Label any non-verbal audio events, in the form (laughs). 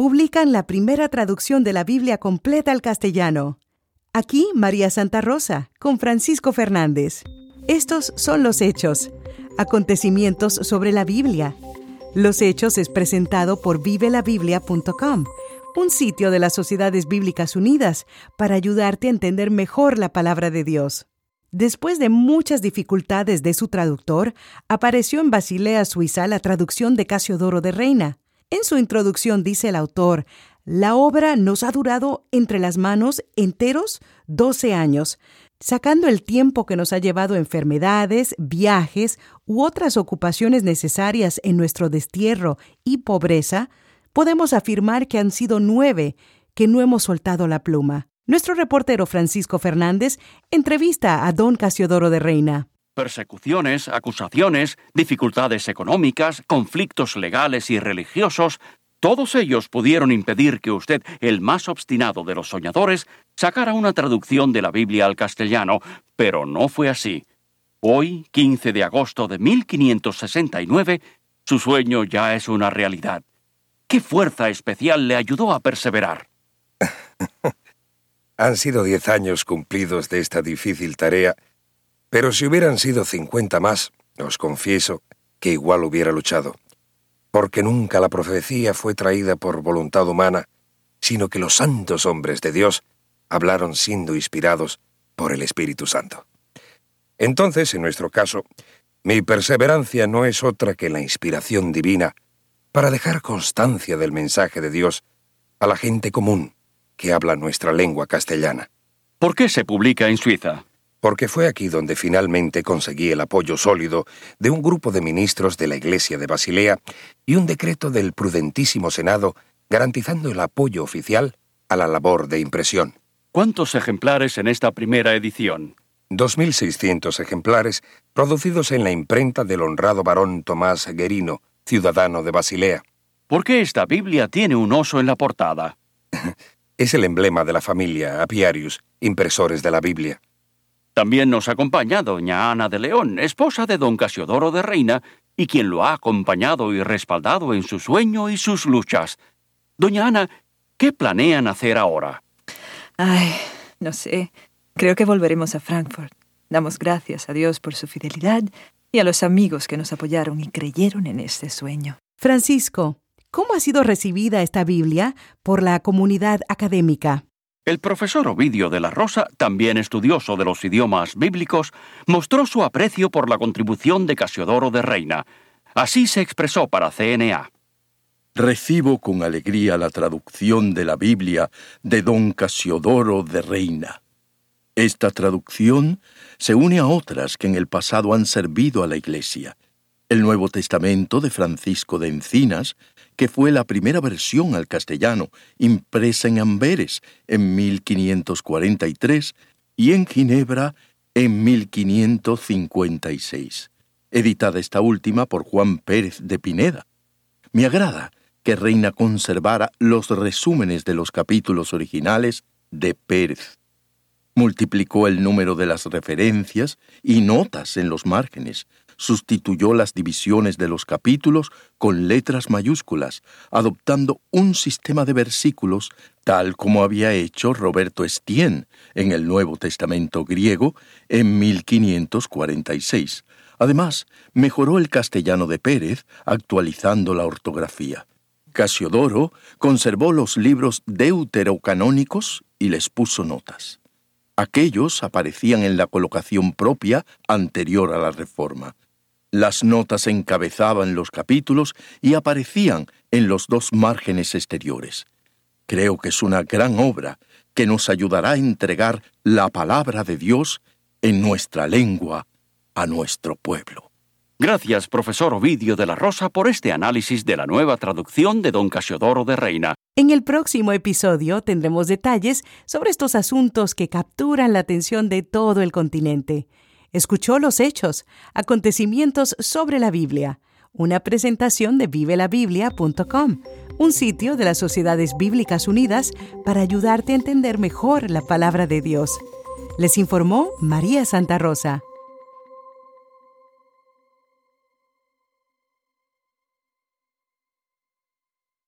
publican la primera traducción de la Biblia completa al castellano. Aquí María Santa Rosa, con Francisco Fernández. Estos son los hechos, acontecimientos sobre la Biblia. Los hechos es presentado por vivelabiblia.com, un sitio de las Sociedades Bíblicas Unidas para ayudarte a entender mejor la palabra de Dios. Después de muchas dificultades de su traductor, apareció en Basilea, Suiza, la traducción de Casiodoro de Reina. En su introducción dice el autor, la obra nos ha durado entre las manos enteros 12 años, sacando el tiempo que nos ha llevado enfermedades, viajes u otras ocupaciones necesarias en nuestro destierro y pobreza, podemos afirmar que han sido nueve que no hemos soltado la pluma. Nuestro reportero Francisco Fernández entrevista a don Casiodoro de Reina. Persecuciones, acusaciones, dificultades económicas, conflictos legales y religiosos, todos ellos pudieron impedir que usted, el más obstinado de los soñadores, sacara una traducción de la Biblia al castellano, pero no fue así. Hoy, 15 de agosto de 1569, su sueño ya es una realidad. ¿Qué fuerza especial le ayudó a perseverar? (laughs) Han sido diez años cumplidos de esta difícil tarea, pero si hubieran sido cincuenta más, os confieso que igual hubiera luchado, porque nunca la profecía fue traída por voluntad humana, sino que los santos hombres de Dios hablaron siendo inspirados por el Espíritu Santo. Entonces, en nuestro caso, mi perseverancia no es otra que la inspiración divina para dejar constancia del mensaje de Dios a la gente común, que habla nuestra lengua castellana. ¿Por qué se publica en Suiza? Porque fue aquí donde finalmente conseguí el apoyo sólido de un grupo de ministros de la Iglesia de Basilea y un decreto del prudentísimo Senado garantizando el apoyo oficial a la labor de impresión. ¿Cuántos ejemplares en esta primera edición? 2.600 ejemplares producidos en la imprenta del honrado barón Tomás Guerino, ciudadano de Basilea. ¿Por qué esta Biblia tiene un oso en la portada? (laughs) Es el emblema de la familia Apiarius, impresores de la Biblia. También nos acompaña doña Ana de León, esposa de don Casiodoro de Reina, y quien lo ha acompañado y respaldado en su sueño y sus luchas. Doña Ana, ¿qué planean hacer ahora? Ay, no sé. Creo que volveremos a Frankfurt. Damos gracias a Dios por su fidelidad y a los amigos que nos apoyaron y creyeron en este sueño. Francisco, ¿Cómo ha sido recibida esta Biblia por la comunidad académica? El profesor Ovidio de la Rosa, también estudioso de los idiomas bíblicos, mostró su aprecio por la contribución de Casiodoro de Reina. Así se expresó para CNA. Recibo con alegría la traducción de la Biblia de don Casiodoro de Reina. Esta traducción se une a otras que en el pasado han servido a la Iglesia. El Nuevo Testamento de Francisco de Encinas que fue la primera versión al castellano, impresa en Amberes en 1543 y en Ginebra en 1556, editada esta última por Juan Pérez de Pineda. Me agrada que Reina conservara los resúmenes de los capítulos originales de Pérez. Multiplicó el número de las referencias y notas en los márgenes, sustituyó las divisiones de los capítulos con letras mayúsculas, adoptando un sistema de versículos tal como había hecho Roberto Estienne en el Nuevo Testamento griego en 1546. Además, mejoró el castellano de Pérez, actualizando la ortografía. Casiodoro conservó los libros deuterocanónicos y les puso notas. Aquellos aparecían en la colocación propia anterior a la reforma. Las notas encabezaban los capítulos y aparecían en los dos márgenes exteriores. Creo que es una gran obra que nos ayudará a entregar la palabra de Dios en nuestra lengua a nuestro pueblo. Gracias, profesor Ovidio de la Rosa, por este análisis de la nueva traducción de Don Casiodoro de Reina. En el próximo episodio tendremos detalles sobre estos asuntos que capturan la atención de todo el continente escuchó los hechos, acontecimientos sobre la Biblia, una presentación de vivelabiblia.com, un sitio de las Sociedades Bíblicas Unidas para ayudarte a entender mejor la palabra de Dios. Les informó María Santa Rosa.